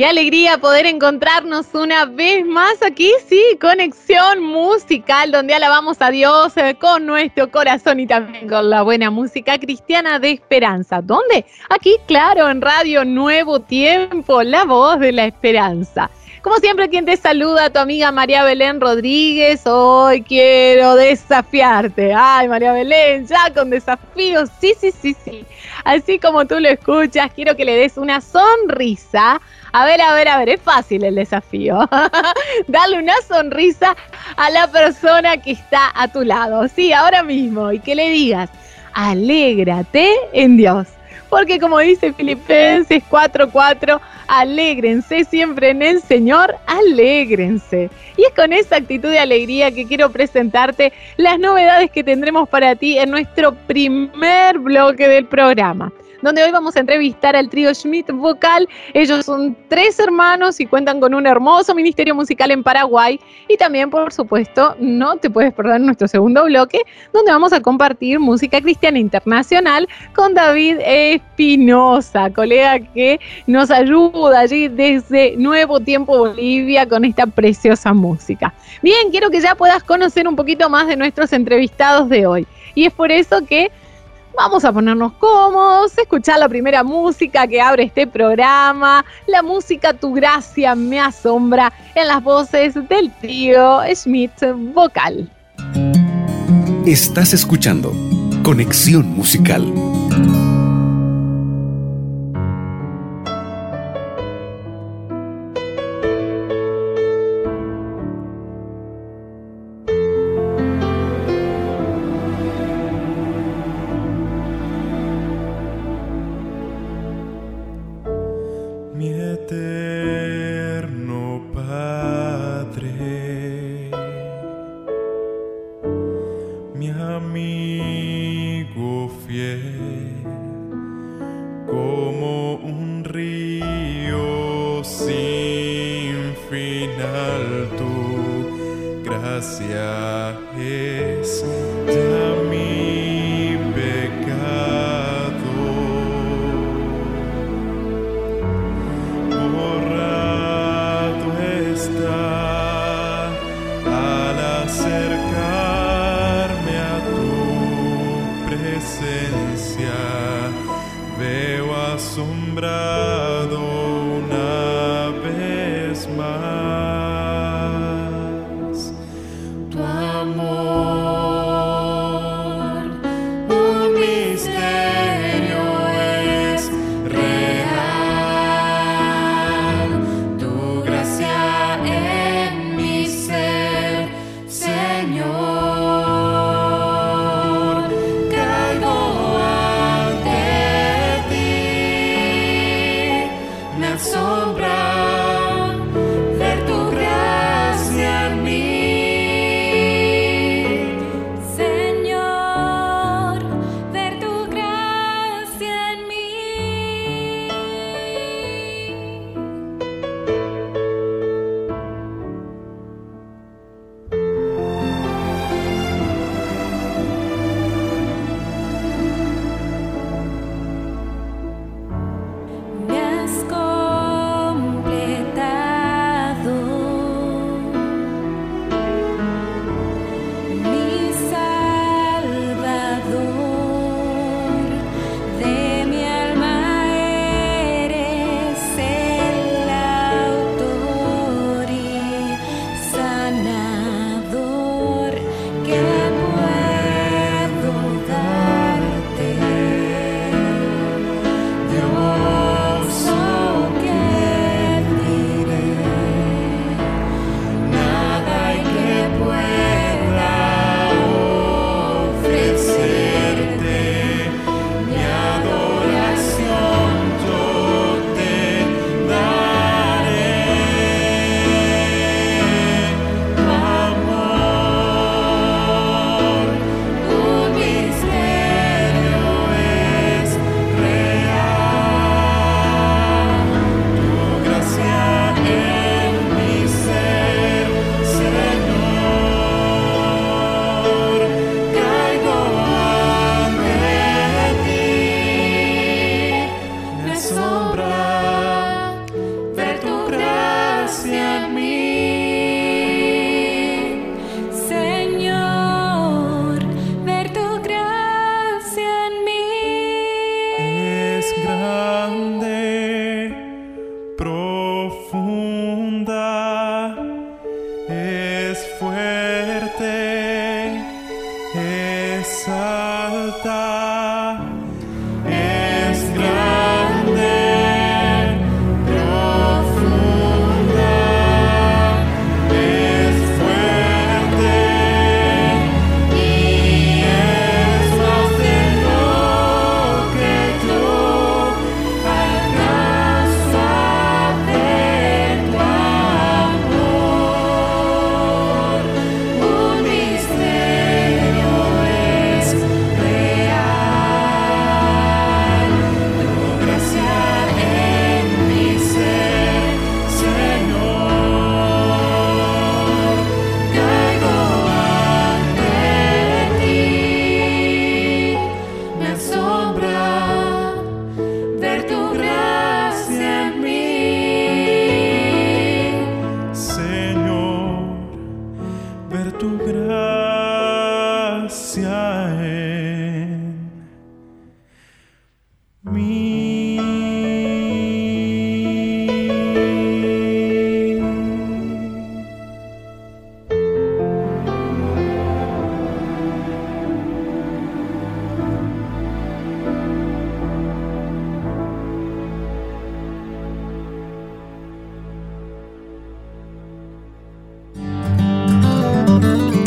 Qué alegría poder encontrarnos una vez más aquí, sí, conexión musical, donde alabamos a Dios eh, con nuestro corazón y también con la buena música cristiana de esperanza. ¿Dónde? Aquí, claro, en Radio Nuevo Tiempo, la voz de la esperanza. Como siempre, quien te saluda, tu amiga María Belén Rodríguez. Hoy quiero desafiarte. Ay, María Belén, ya con desafíos. Sí, sí, sí, sí. Así como tú lo escuchas, quiero que le des una sonrisa a ver, a ver, a ver, es fácil el desafío. Darle una sonrisa a la persona que está a tu lado. Sí, ahora mismo. Y que le digas, alégrate en Dios. Porque como dice Filipenses 4:4, alégrense siempre en el Señor, alégrense. Y es con esa actitud de alegría que quiero presentarte las novedades que tendremos para ti en nuestro primer bloque del programa donde hoy vamos a entrevistar al trío Schmidt Vocal. Ellos son tres hermanos y cuentan con un hermoso ministerio musical en Paraguay. Y también, por supuesto, no te puedes perder nuestro segundo bloque, donde vamos a compartir música cristiana internacional con David Espinosa, colega que nos ayuda allí desde Nuevo Tiempo Bolivia con esta preciosa música. Bien, quiero que ya puedas conocer un poquito más de nuestros entrevistados de hoy. Y es por eso que Vamos a ponernos cómodos, escuchar la primera música que abre este programa, la música Tu Gracia me asombra en las voces del tío Schmidt Vocal. Estás escuchando Conexión Musical.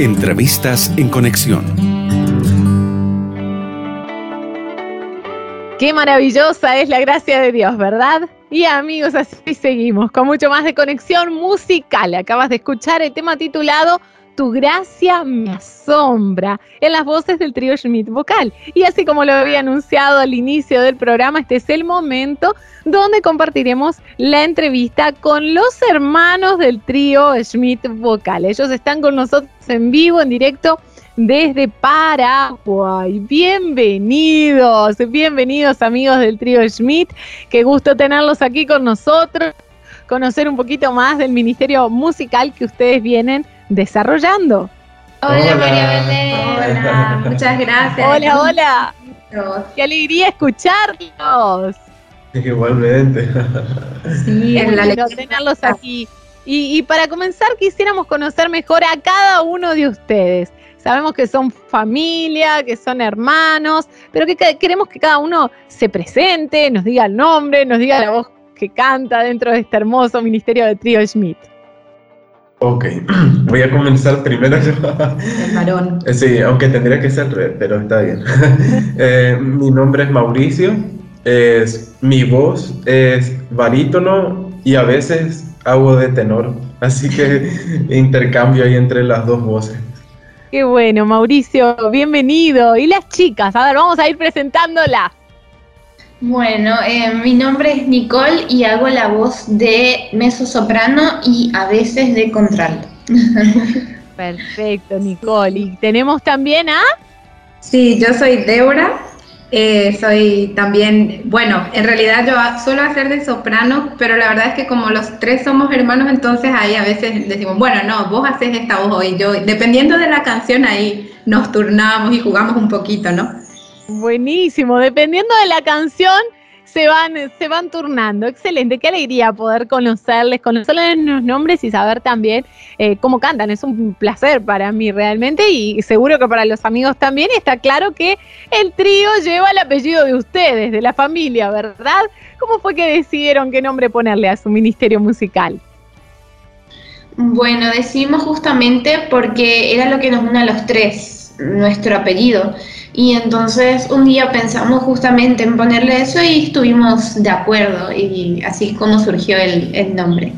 Entrevistas en Conexión. Qué maravillosa es la gracia de Dios, ¿verdad? Y amigos, así seguimos con mucho más de conexión musical. Acabas de escuchar el tema titulado tu gracia me asombra en las voces del trío Schmidt Vocal. Y así como lo había anunciado al inicio del programa, este es el momento donde compartiremos la entrevista con los hermanos del trío Schmidt Vocal. Ellos están con nosotros en vivo, en directo desde Paraguay. Bienvenidos, bienvenidos amigos del trío Schmidt. Qué gusto tenerlos aquí con nosotros, conocer un poquito más del ministerio musical que ustedes vienen desarrollando. Hola, María Belén. Hola, muchas gracias. Hola, hola. Qué alegría escucharlos. Igualmente. Sí, es la tenerlos aquí. Y, y, para comenzar quisiéramos conocer mejor a cada uno de ustedes. Sabemos que son familia, que son hermanos, pero que queremos que cada uno se presente, nos diga el nombre, nos diga la voz que canta dentro de este hermoso ministerio de Trio Schmidt. Ok, voy a comenzar primero yo. El varón. Sí, aunque tendría que ser red, pero está bien. Eh, mi nombre es Mauricio, es, mi voz es barítono y a veces hago de tenor, así que intercambio ahí entre las dos voces. Qué bueno, Mauricio, bienvenido. Y las chicas, a ver, vamos a ir presentándolas. Bueno, eh, mi nombre es Nicole y hago la voz de mezzo soprano y a veces de contralto. Perfecto, Nicole. Y tenemos también a. Sí, yo soy Débora. Eh, soy también, bueno, en realidad yo suelo hacer de soprano, pero la verdad es que como los tres somos hermanos, entonces ahí a veces decimos, bueno, no, vos haces esta voz hoy, yo, dependiendo de la canción ahí nos turnamos y jugamos un poquito, ¿no? Buenísimo, dependiendo de la canción se van, se van turnando. Excelente, qué alegría poder conocerles, conocerles los nombres y saber también eh, cómo cantan. Es un placer para mí realmente y seguro que para los amigos también. Está claro que el trío lleva el apellido de ustedes, de la familia, ¿verdad? ¿Cómo fue que decidieron qué nombre ponerle a su ministerio musical? Bueno, decidimos justamente porque era lo que nos une a los tres, nuestro apellido. Y entonces un día pensamos justamente en ponerle eso y estuvimos de acuerdo y así es como surgió el, nombre.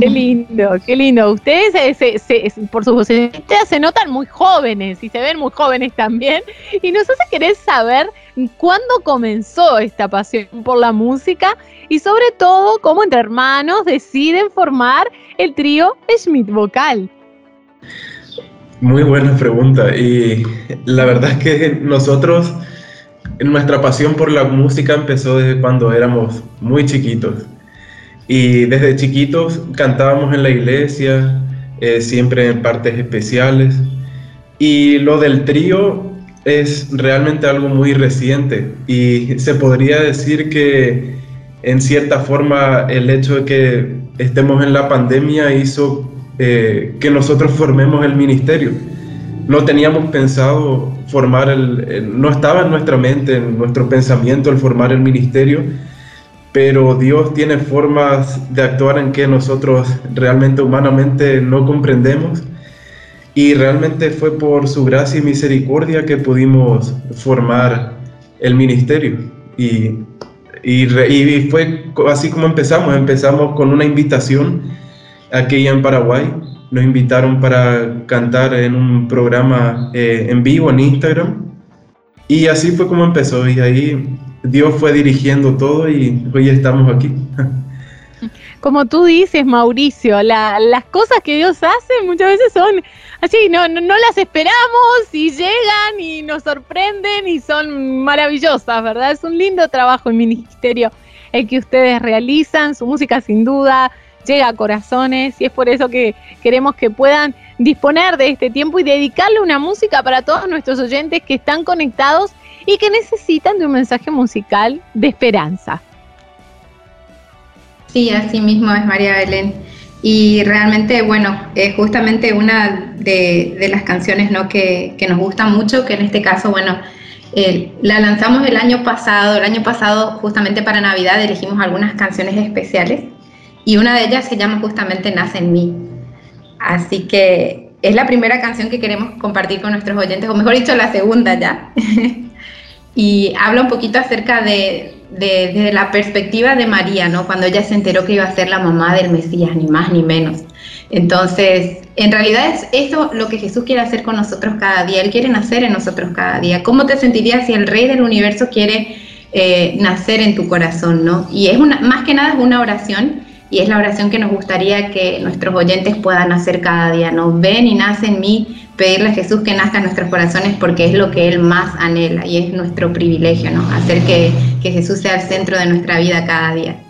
Qué lindo, qué lindo. Ustedes por su vocecitas se notan muy jóvenes y se ven muy jóvenes también. Y nos hace querer saber cuándo comenzó esta pasión por la música y sobre todo cómo entre hermanos deciden formar el trío Schmidt Vocal. Muy buena pregunta. Y la verdad es que nosotros, nuestra pasión por la música empezó desde cuando éramos muy chiquitos. Y desde chiquitos cantábamos en la iglesia, eh, siempre en partes especiales. Y lo del trío es realmente algo muy reciente. Y se podría decir que en cierta forma el hecho de que estemos en la pandemia hizo eh, que nosotros formemos el ministerio. no teníamos pensado formar el, no estaba en nuestra mente, en nuestro pensamiento el formar el ministerio, pero Dios tiene formas de actuar en que nosotros realmente humanamente no comprendemos. Y realmente fue por su gracia y misericordia que pudimos formar el ministerio. Y, y, y fue así como empezamos, empezamos con una invitación aquí en Paraguay nos invitaron para cantar en un programa eh, en vivo en Instagram. Y así fue como empezó. Y ahí Dios fue dirigiendo todo y hoy estamos aquí. Como tú dices, Mauricio, las cosas que Dios hace muchas veces son así, no, no, no, las esperamos y llegan y nos sorprenden y son maravillosas, ¿verdad? Es un lindo trabajo en ministerio el que ustedes realizan, su música sin duda llega a corazones y es por eso que queremos que puedan disponer de este tiempo y dedicarle una música para todos nuestros oyentes que están conectados y que necesitan de un mensaje musical de esperanza. Sí, así mismo es María Belén. Y realmente, bueno, es justamente una de, las canciones ¿no? que, nos gusta mucho, que en este caso, bueno, la lanzamos el año pasado. El año pasado, justamente para Navidad, elegimos algunas canciones especiales y una de ellas se llama justamente Nace en mí. Así que es la primera canción que queremos compartir con nuestros oyentes, o mejor dicho, la segunda ya. y habla un poquito acerca de, de, la perspectiva de María, ¿no? Cuando ella se enteró que iba a ser la mamá del Mesías, ni más ni menos. Entonces, en realidad es eso lo que Jesús quiere hacer con nosotros cada día. Él quiere nacer en nosotros cada día. ¿Cómo te sentirías si el Rey del Universo quiere eh, nacer en tu corazón, ¿no? Y es una, más que nada es una oración y es la oración que nos gustaría que nuestros oyentes puedan hacer cada día. Nos ven y nace en mí pedirle a Jesús que nazca en nuestros corazones porque es lo que Él más anhela y es nuestro privilegio, ¿no? Hacer que, que Jesús sea el centro de nuestra vida cada día.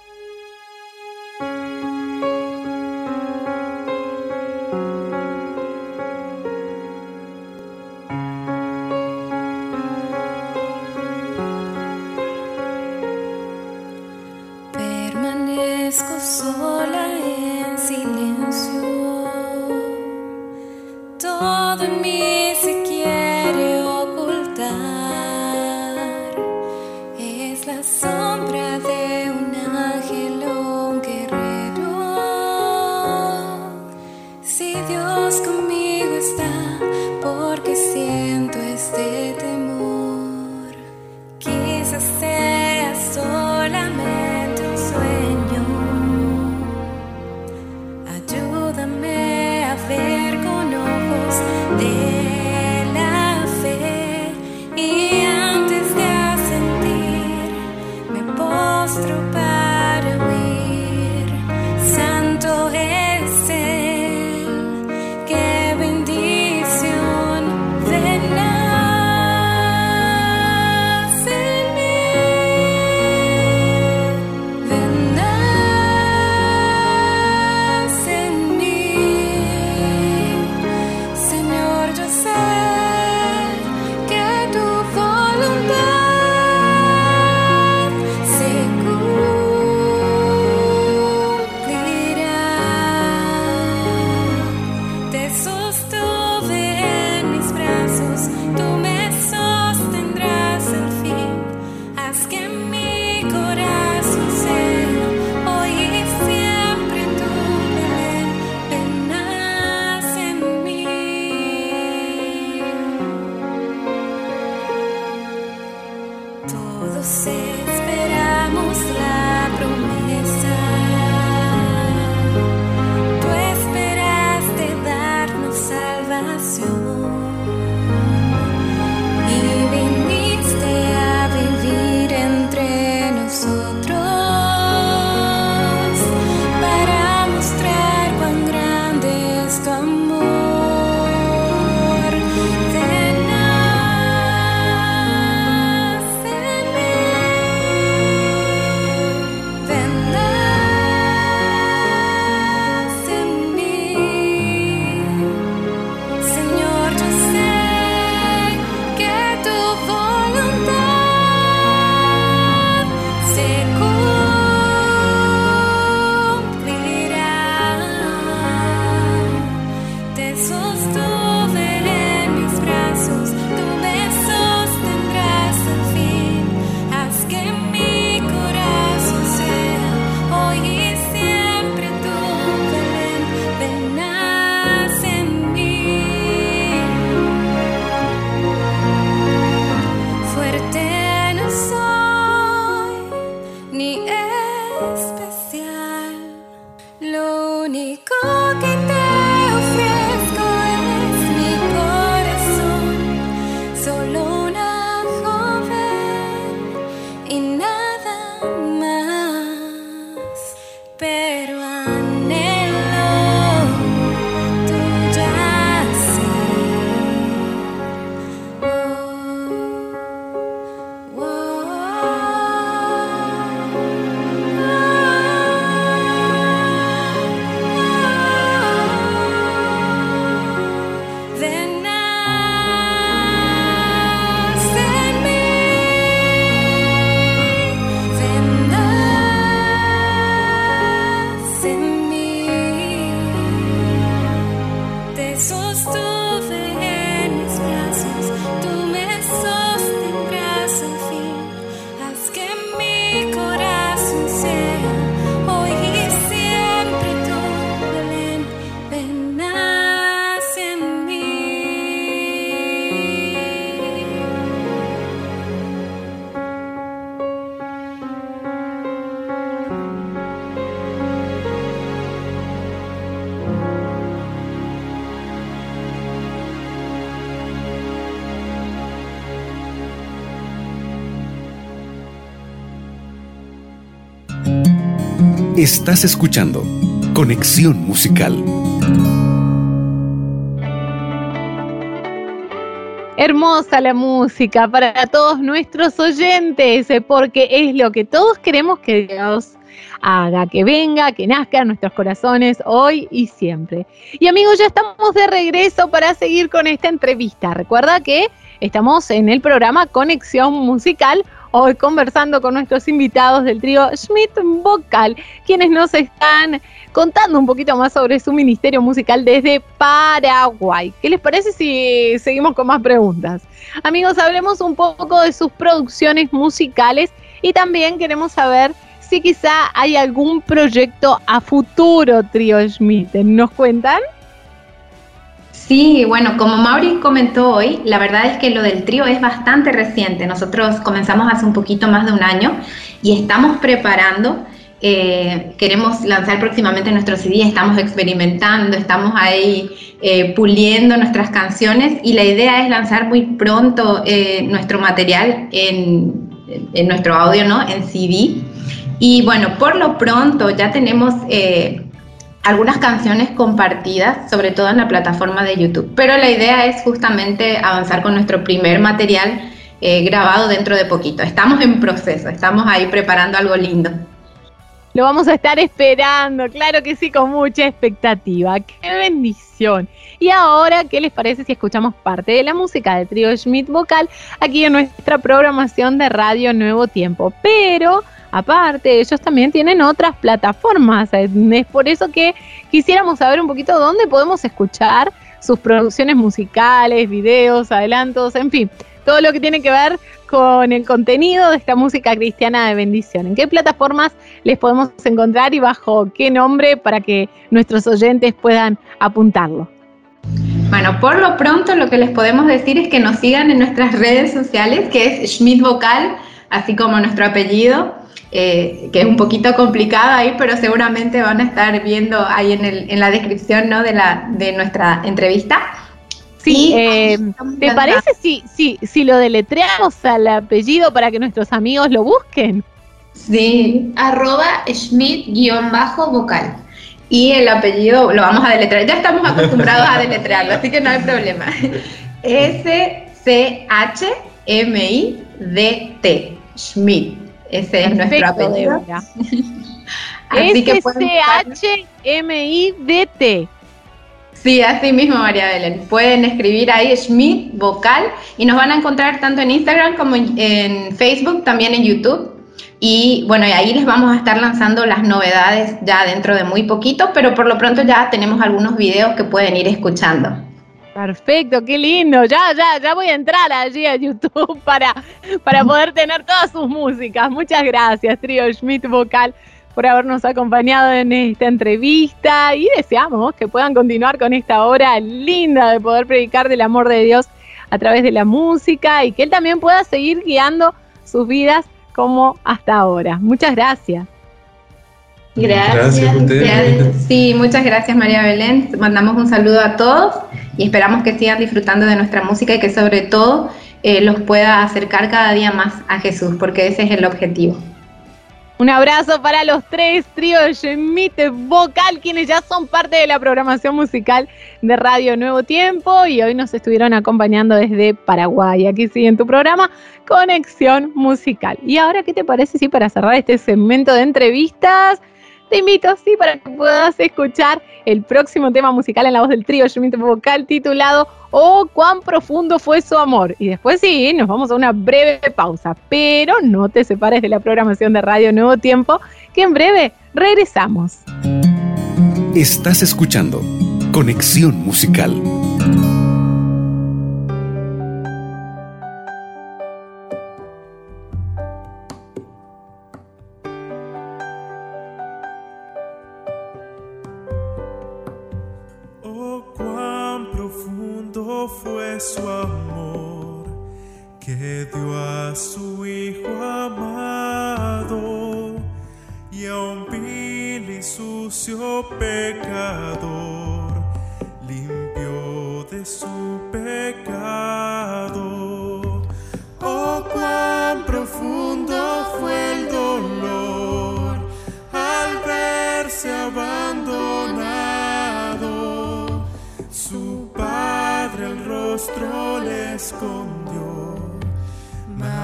Estás escuchando Conexión Musical. Hermosa la música para todos nuestros oyentes, eh, porque es lo que todos queremos que Dios haga, que venga, que nazca en nuestros corazones hoy y siempre. Y amigos, ya estamos de regreso para seguir con esta entrevista. Recuerda que estamos en el programa Conexión Musical hoy conversando con nuestros invitados del trío Schmidt Vocal, quienes nos están contando un poquito más sobre su ministerio musical desde Paraguay. ¿Qué les parece si seguimos con más preguntas? Amigos, hablemos un poco de sus producciones musicales y también queremos saber si quizá hay algún proyecto a futuro, trío Schmidt. ¿Nos cuentan? Sí, bueno, como Mauri comentó hoy, la verdad es que lo del trío es bastante reciente. Nosotros comenzamos hace un poquito más de un año y estamos preparando. Eh, queremos lanzar próximamente nuestro CD, estamos experimentando, estamos ahí eh, puliendo nuestras canciones y la idea es lanzar muy pronto eh, nuestro material en, en, nuestro audio, ¿no? En CD. Y bueno, por lo pronto ya tenemos algunas canciones compartidas, sobre todo en la plataforma de YouTube. Pero la idea es justamente avanzar con nuestro primer material eh, grabado dentro de poquito. Estamos en proceso, estamos ahí preparando algo lindo. Lo vamos a estar esperando, claro que sí, con mucha expectativa. ¡Qué bendición! Y ahora, ¿qué les parece si escuchamos parte de la música del trío Schmidt Vocal aquí en nuestra programación de Radio Nuevo Tiempo? Pero Aparte, ellos también tienen otras plataformas. Es por eso que quisiéramos saber un poquito dónde podemos escuchar sus producciones musicales, videos, adelantos, en fin, todo lo que tiene que ver con el contenido de esta música cristiana de bendición. ¿En qué plataformas les podemos encontrar y bajo qué nombre para que nuestros oyentes puedan apuntarlo? Bueno, por lo pronto lo que les podemos decir es que nos sigan en nuestras redes sociales, que es Schmidt Vocal, así como nuestro apellido. Eh, que es un poquito complicado ahí, pero seguramente van a estar viendo ahí en, el, en la descripción ¿no? de, la, de nuestra entrevista. Sí, eh, ¿te parece si, si, si lo deletreamos al apellido para que nuestros amigos lo busquen? Sí, arroba Schmidt-vocal. Y el apellido lo vamos a deletrear. Ya estamos acostumbrados a deletrearlo, así que no hay problema. S-C-H-M-I-D-T. Schmidt. Ese es nuestro apellido. S-H-M-I-D-T. Sí, así mismo, María Belén. Pueden escribir ahí Schmidt Vocal y nos van a encontrar tanto en Instagram como en Facebook, también en YouTube. Y bueno, ahí les vamos a estar lanzando las novedades ya dentro de muy poquito, pero por lo pronto ya tenemos algunos videos que pueden ir escuchando. Perfecto, qué lindo. Ya, ya, ya voy a entrar allí a YouTube para, para poder tener todas sus músicas. Muchas gracias, Trio Schmidt Vocal, por habernos acompañado en esta entrevista y deseamos que puedan continuar con esta obra linda de poder predicar del amor de Dios a través de la música y que Él también pueda seguir guiando sus vidas como hasta ahora. Muchas gracias. Gracias. gracias sí, muchas gracias María Belén. Mandamos un saludo a todos y esperamos que sigan disfrutando de nuestra música y que sobre todo eh, los pueda acercar cada día más a Jesús, porque ese es el objetivo. Un abrazo para los tres tríos Schmidt Vocal, quienes ya son parte de la programación musical de Radio Nuevo Tiempo y hoy nos estuvieron acompañando desde Paraguay. Aquí sigue en tu programa Conexión Musical. Y ahora, ¿qué te parece si para cerrar este segmento de entrevistas te invito, sí, para que puedas escuchar el próximo tema musical en la voz del trío Schmidt Vocal titulado Oh, cuán profundo fue su amor. Y después sí, nos vamos a una breve pausa, pero no te separes de la programación de Radio Nuevo Tiempo, que en breve regresamos. Estás escuchando Conexión Musical. su Hijo amado y a un vil y sucio pecador limpió de su pecado. Oh, cuán profundo fue el dolor al verse abandonado. Su Padre el rostro le escondió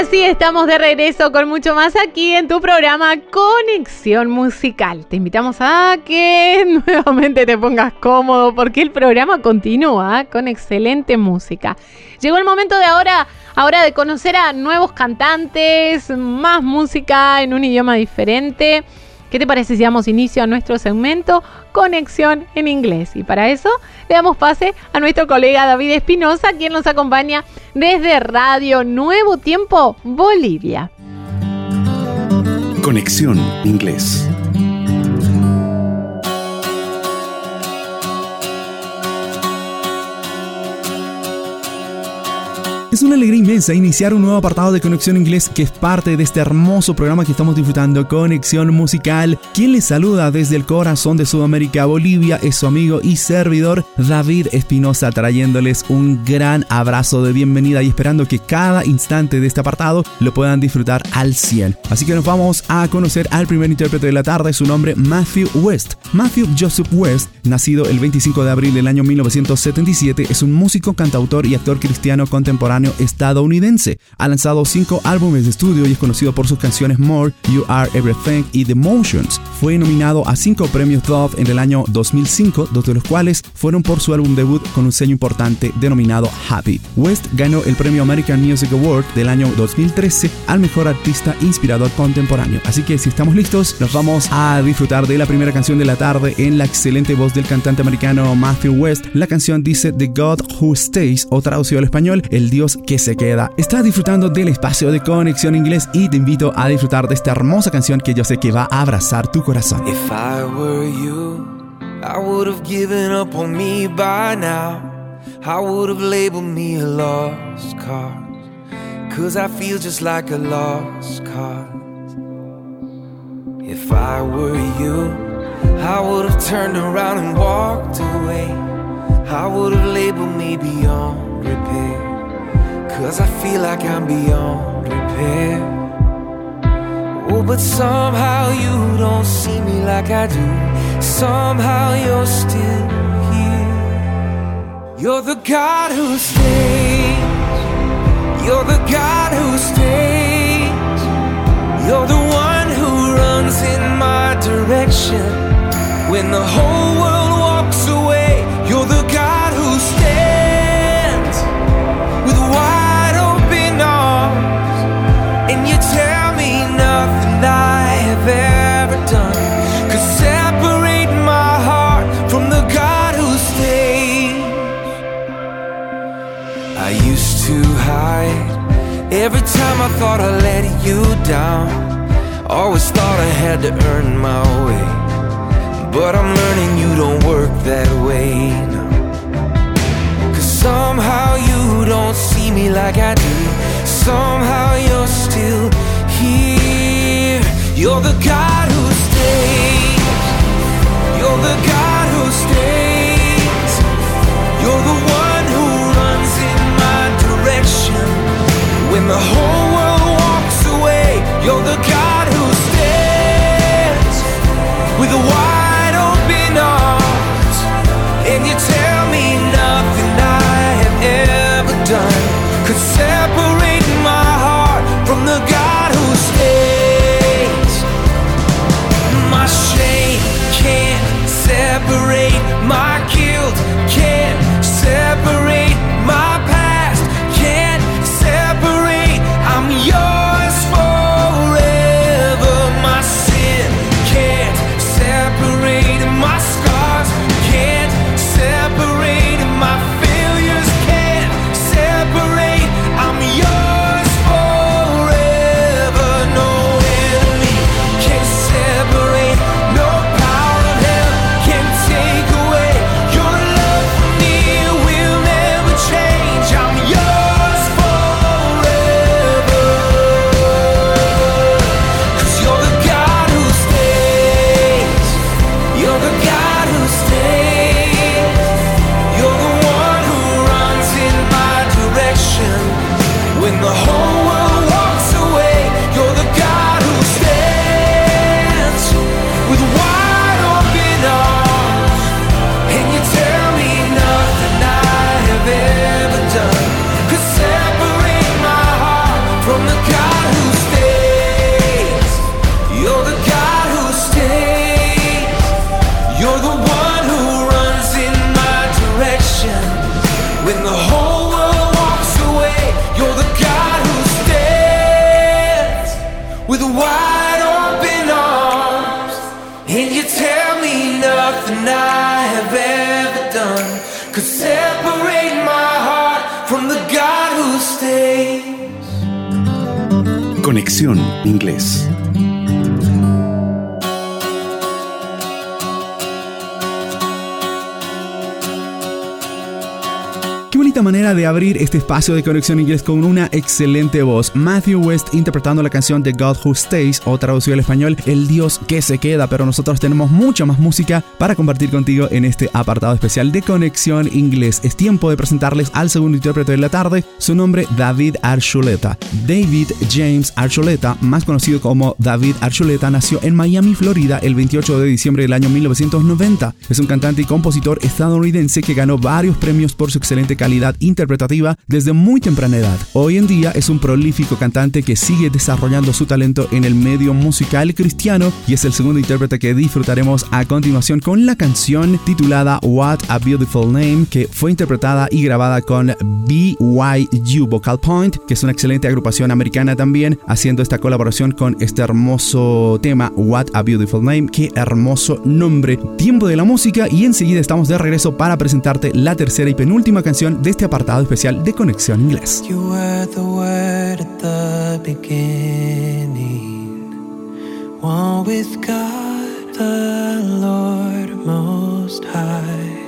Y así estamos de regreso con mucho más aquí en tu programa Conexión Musical. Te invitamos a que nuevamente te pongas cómodo porque el programa continúa con excelente música. Llegó el momento de ahora, ahora de conocer a nuevos cantantes, más música en un idioma diferente. ¿Qué te parece si damos inicio a nuestro segmento Conexión en Inglés? Y para eso le damos pase a nuestro colega David Espinosa, quien nos acompaña desde Radio Nuevo Tiempo, Bolivia. Conexión Inglés. Es una alegría inmensa iniciar un nuevo apartado de Conexión Inglés que es parte de este hermoso programa que estamos disfrutando, Conexión Musical. Quien les saluda desde el corazón de Sudamérica, Bolivia, es su amigo y servidor David Espinosa, trayéndoles un gran abrazo de bienvenida y esperando que cada instante de este apartado lo puedan disfrutar al 100. Así que nos vamos a conocer al primer intérprete de la tarde, su nombre Matthew West. Matthew Joseph West, nacido el 25 de abril del año 1977, es un músico, cantautor y actor cristiano contemporáneo estadounidense. Ha lanzado cinco álbumes de estudio y es conocido por sus canciones More, You Are Everything y The Motions. Fue nominado a cinco premios Dove en el año 2005, dos de los cuales fueron por su álbum debut con un sello importante denominado Happy. West ganó el premio American Music Award del año 2013 al mejor artista inspirador contemporáneo. Así que si estamos listos, nos vamos a disfrutar de la primera canción de la tarde en la excelente voz del cantante americano Matthew West. La canción dice The God Who Stays o traducido al español, El Dios que se queda. Estás disfrutando del espacio de conexión inglés y te invito a disfrutar de esta hermosa canción que yo sé que va a abrazar tu corazón. If I were you, I would have given up on me by now. I would have labeled me a lost cause. Cause I feel just like a lost cause. If I were you, I would have turned around and walked away. I would have labeled me beyond repair. Cause I feel like I'm beyond repair. Oh, but somehow you don't see me like I do. Somehow you're still here. You're the God who stays. You're the God who stays. You're the one who runs in my direction. When the whole world walks away, you're the God every time I thought I let you down. Always thought I had to earn my way. But I'm learning you don't work that way now. Cause somehow you don't see me like I do. Somehow you're still here. You're the God who stays. You're the God who stays. You're the one who runs in my direction. When the whole world walks away, you're the God who stands with wide espacio de conexión inglés con una excelente voz. Matthew West interpretando la canción The God Who Stays o traducido al español El Dios que se queda, pero nosotros tenemos mucha más música para compartir contigo en este apartado especial de conexión inglés. Es tiempo de presentarles al segundo intérprete de la tarde, su nombre David Archuleta. David James Archuleta, más conocido como David Archuleta, nació en Miami, Florida el 28 de diciembre del año 1990. Es un cantante y compositor estadounidense que ganó varios premios por su excelente calidad interpretativa desde muy temprana edad. Hoy en día es un prolífico cantante que sigue desarrollando su talento en el medio musical cristiano y es el segundo intérprete que disfrutaremos a continuación con la canción titulada What a Beautiful Name que fue interpretada y grabada con BYU Vocal Point, que es una excelente agrupación americana también, haciendo esta colaboración con este hermoso tema What a Beautiful Name. Qué hermoso nombre. Tiempo de la música y enseguida estamos de regreso para presentarte la tercera y penúltima canción de este apartado especial de Conexión Inglés. You were the word at the beginning, one with God the Lord Most High.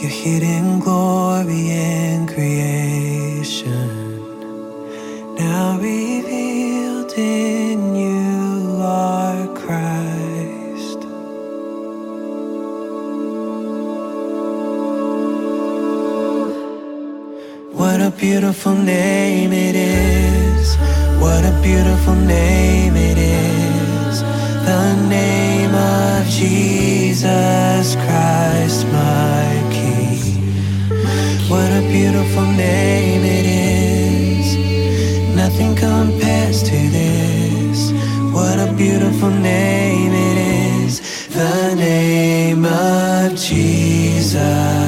Your hidden glory in creation now revealed in you are Christ. What a beautiful name it is. What a beautiful name it is. The name of Jesus Christ, my King. What a beautiful name it is. Nothing compares to this. What a beautiful name it is. The name of Jesus.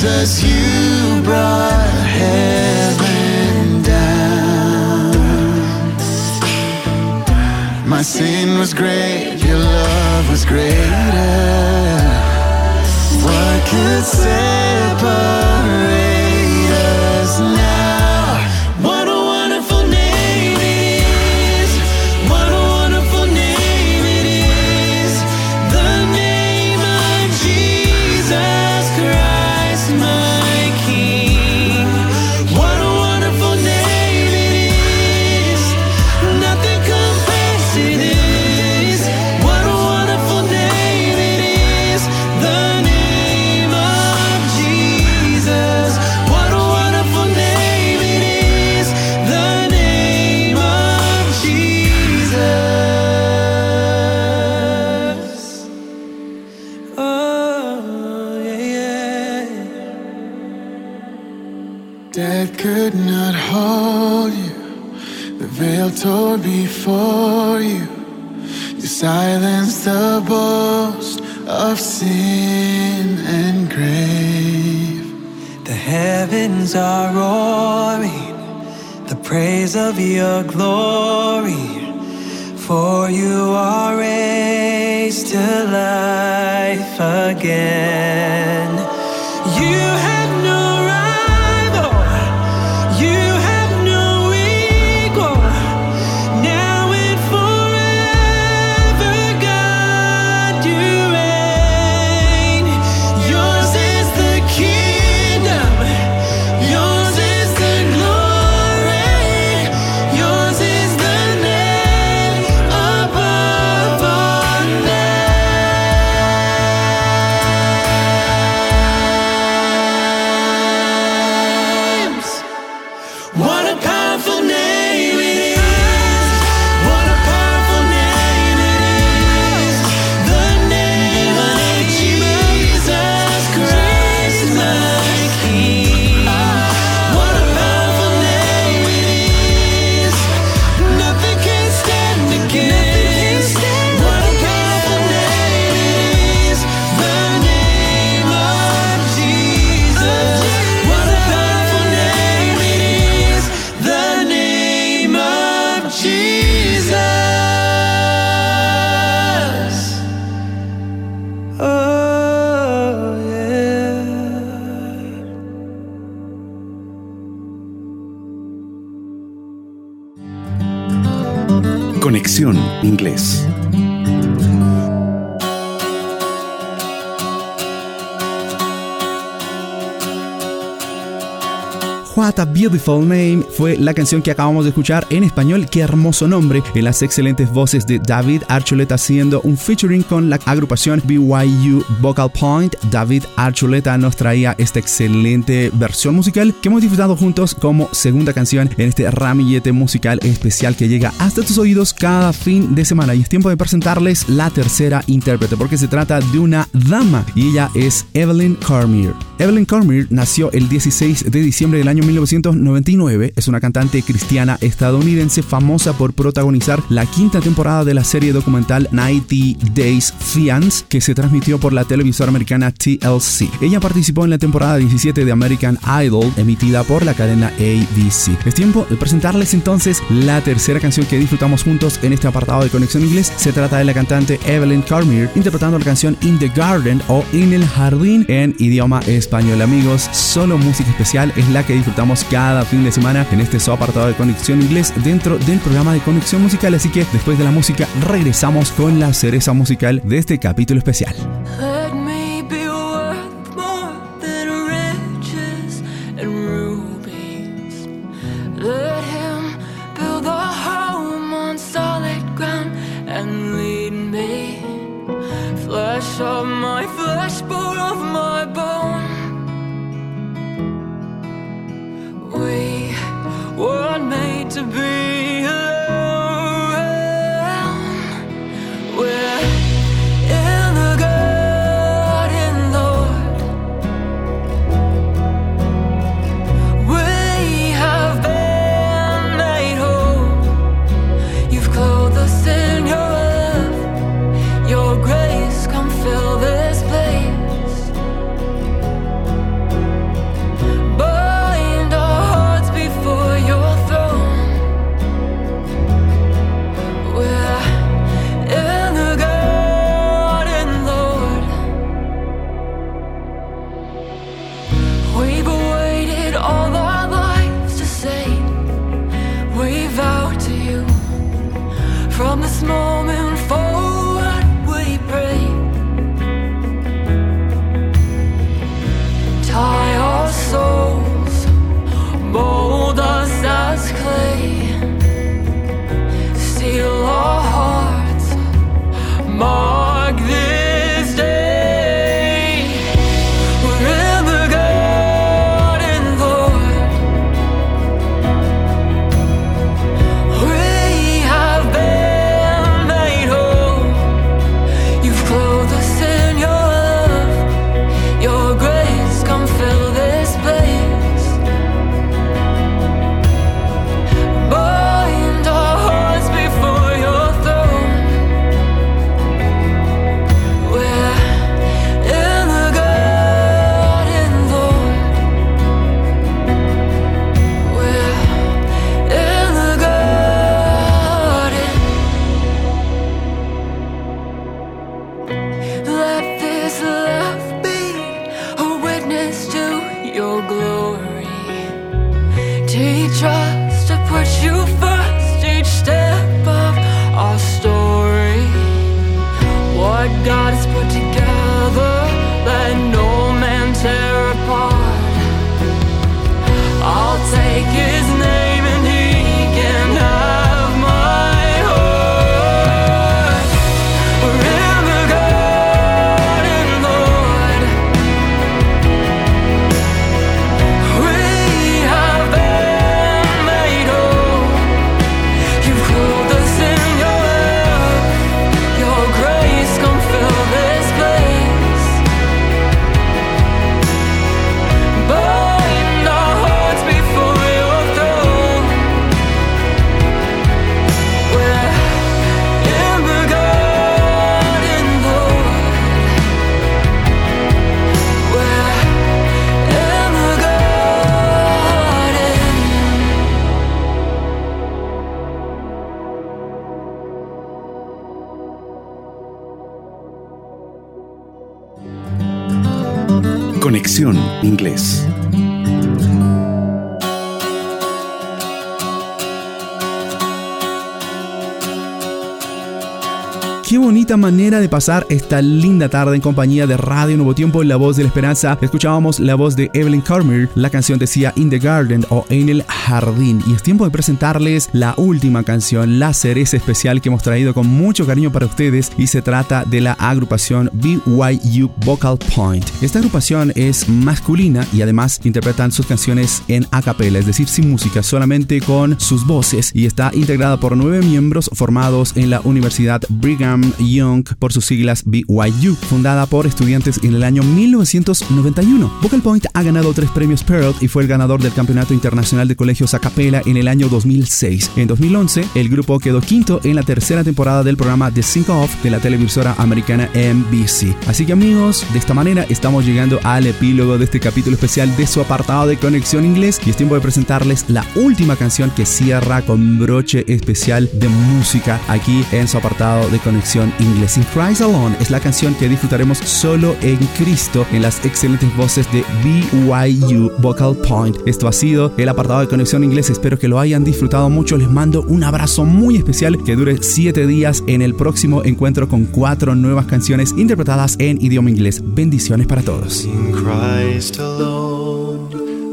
Jesus, you brought heaven down. My sin was great, your love was greater. What could separate before you. You silenced the boast of sin and grave. The heavens are roaring, the praise of your glory. For you are raised to life again. Conexión Inglés. What a Beautiful Name fue la canción que acabamos de escuchar en español. Qué hermoso nombre. En las excelentes voces de David Archuleta haciendo un featuring con la agrupación BYU Vocal Point. David Archuleta nos traía esta excelente versión musical que hemos disfrutado juntos como segunda canción en este ramillete musical especial que llega hasta tus oídos cada fin de semana. Y es tiempo de presentarles la tercera intérprete porque se trata de una dama y ella es Evelyn Cormier. Evelyn Cormier nació el 16 de diciembre del año 1999. Es una cantante cristiana estadounidense famosa por protagonizar la quinta temporada de la serie documental 90 Days Fiance que se transmitió por la televisora americana TLC. Ella participó en la temporada 17 de American Idol emitida por la cadena ABC. Es tiempo de presentarles entonces la tercera canción que disfrutamos juntos en este apartado de Conexión Inglés. Se trata de la cantante Evelyn Cormier interpretando la canción In the Garden o En el Jardín en idioma español. Amigos, solo música especial es la que disfrutamos estamos cada fin de semana en este su apartado de Conexión Inglés dentro del programa de Conexión Musical. Así que después de la música regresamos con la cereza musical de este capítulo especial. of my flesh, bone of my bone. To be bonita manera de pasar esta linda tarde en compañía de Radio Nuevo Tiempo, La Voz de la Esperanza. Escuchábamos la voz de Evelyn Carmer, la canción decía In the Garden o En el Jardín. Y es tiempo de presentarles la última canción, la cereza especial que hemos traído con mucho cariño para ustedes y se trata de la agrupación BYU Vocal Point. Esta agrupación es masculina y además interpretan sus canciones en a capella, es decir, sin música, solamente con sus voces y está integrada por nueve miembros formados en la Universidad Brigham Young por sus siglas BYU, fundada por estudiantes en el año 1991. Vocal Point ha ganado tres premios Perlt y fue el ganador del Campeonato Internacional de Colegios a Capella en el año 2006. En 2011, el grupo quedó quinto en la tercera temporada del programa The Sync Off de la televisora americana NBC. Así que amigos, de esta manera estamos llegando al epílogo de este capítulo especial de su apartado de Conexión Inglés y es tiempo de presentarles la última canción que cierra con broche especial de música aquí en su apartado de Conexión Inglés. In Christ Alone es la canción que disfrutaremos solo en Cristo en las excelentes voces de BYU Vocal Point. Esto ha sido el apartado de Conexión Inglés. Espero que lo hayan disfrutado mucho. Les mando un abrazo muy especial que dure 7 días en el próximo encuentro con cuatro nuevas canciones interpretadas en idioma inglés. Bendiciones para todos. In Christ alone,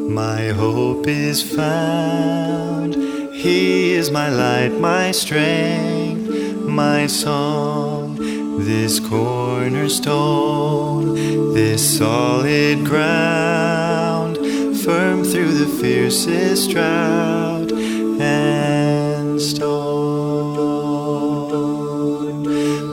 my hope is found. He is my light, my strength, my song. This cornerstone, this solid ground, firm through the fiercest drought and storm.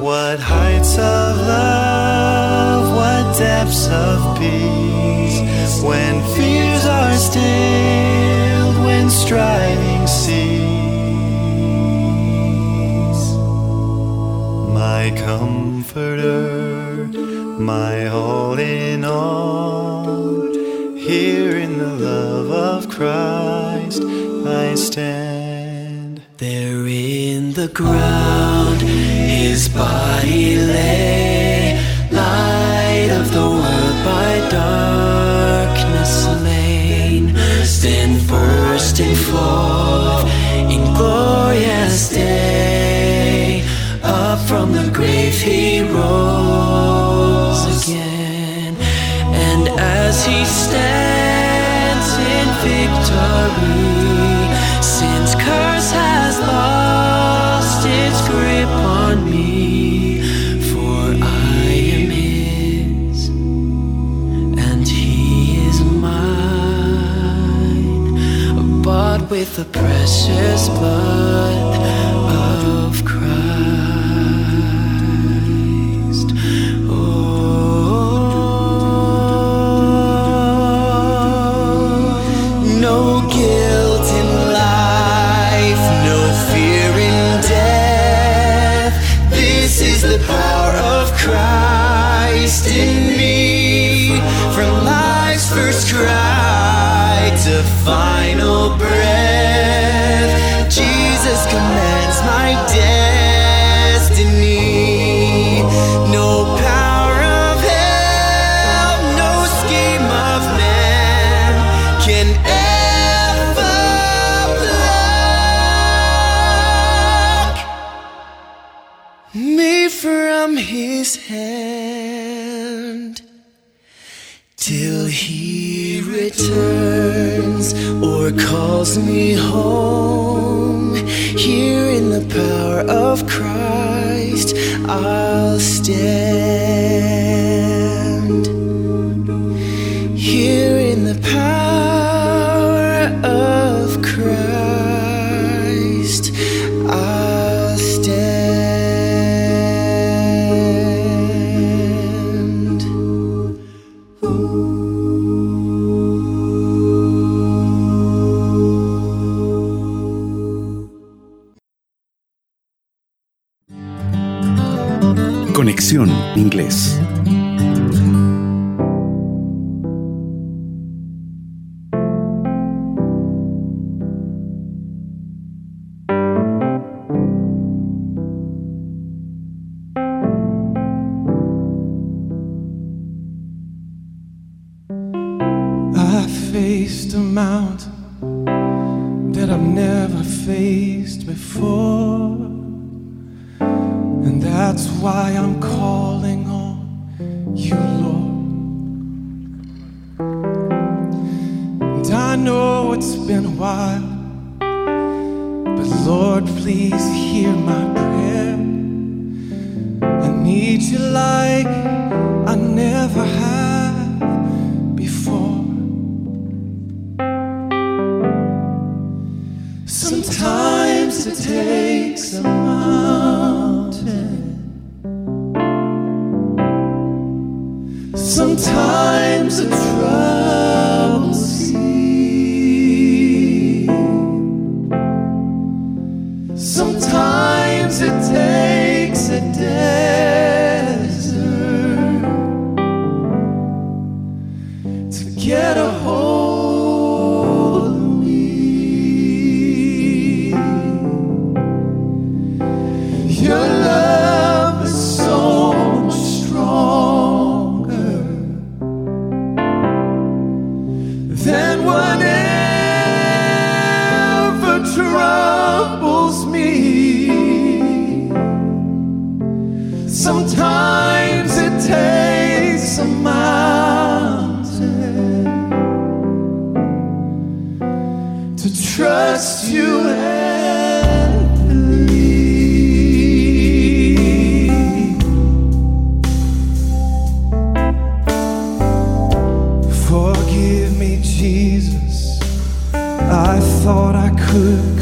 What heights of love, what depths of peace, when fears are stilled, when striving My comforter, my all in all, here in the love of Christ I stand. There in the ground, his body lay, he rose again, and as he stands in victory, sin's curse has lost its grip on me, for I am his, and he is mine, bought with the precious blood faced a mountain that I've never faced before. And that's why I'm calling on you, Lord. And I know it's been a while, but Lord, please hear my prayer. I need you like I never have It takes a mountain. Sometimes a Bırakıp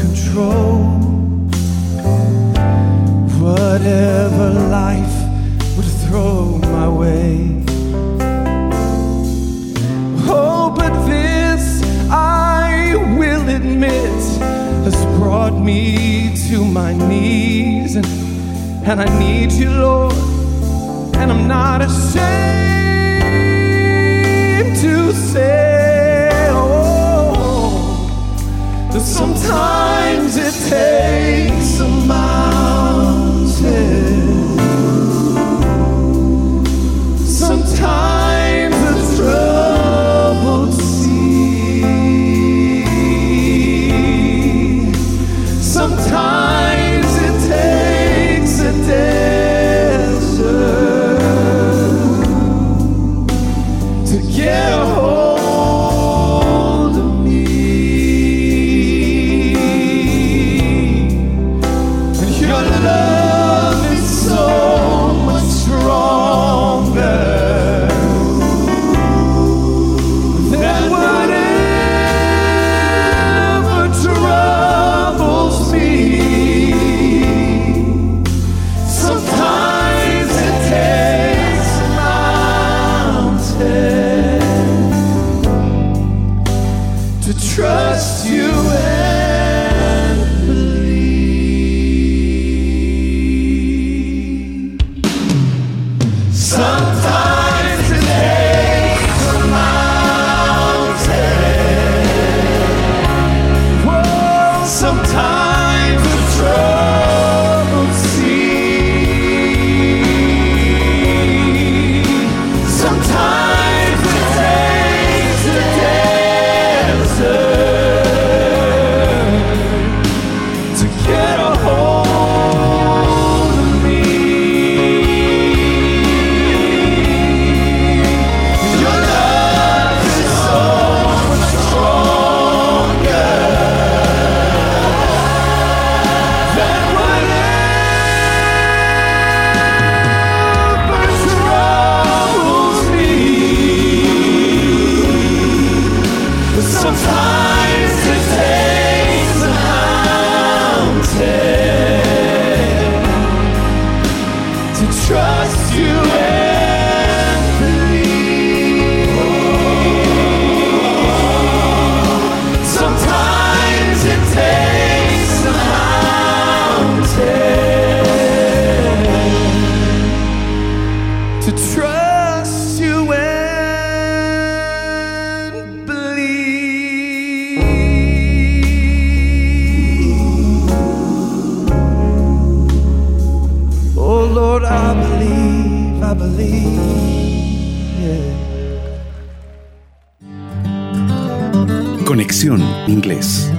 Conexión Inglés.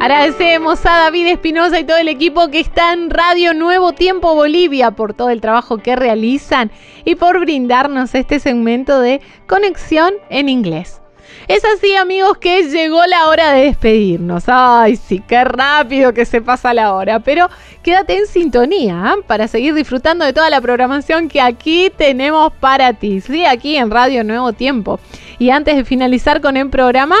Agradecemos a David Espinosa y todo el equipo que está en Radio Nuevo Tiempo Bolivia por todo el trabajo que realizan y por brindarnos este segmento de conexión en inglés. Es así amigos que llegó la hora de despedirnos. Ay, sí, qué rápido que se pasa la hora. Pero quédate en sintonía ¿ah? para seguir disfrutando de toda la programación que aquí tenemos para ti. Sí, aquí en Radio Nuevo Tiempo. Y antes de finalizar con el programa,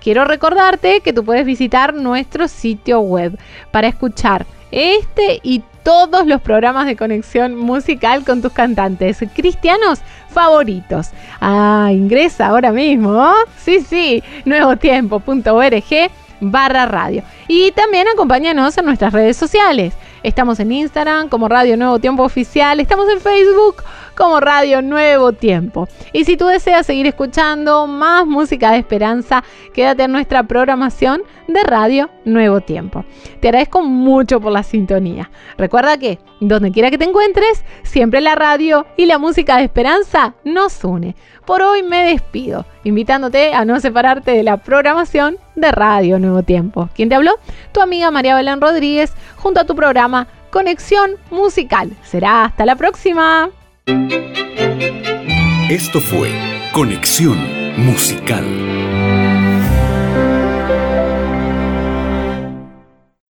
quiero recordarte que tú puedes visitar nuestro sitio web para escuchar este y todos los programas de conexión musical con tus cantantes cristianos favoritos. Ah, ingresa ahora mismo. ¿oh? Sí, sí, nuevotiempo.org barra radio. Y también acompáñanos en nuestras redes sociales. Estamos en Instagram como Radio Nuevo Tiempo Oficial. Estamos en Facebook como Radio Nuevo Tiempo. Y si tú deseas seguir escuchando más música de esperanza, quédate en nuestra programación de Radio Nuevo Tiempo. Te agradezco mucho por la sintonía. Recuerda que, donde quiera que te encuentres, siempre la radio y la música de esperanza nos une. Por hoy me despido, invitándote a no separarte de la programación de Radio Nuevo Tiempo. ¿Quién te habló? Tu amiga María Belén Rodríguez, junto a tu programa Conexión Musical. Será hasta la próxima. Esto fue Conexión Musical.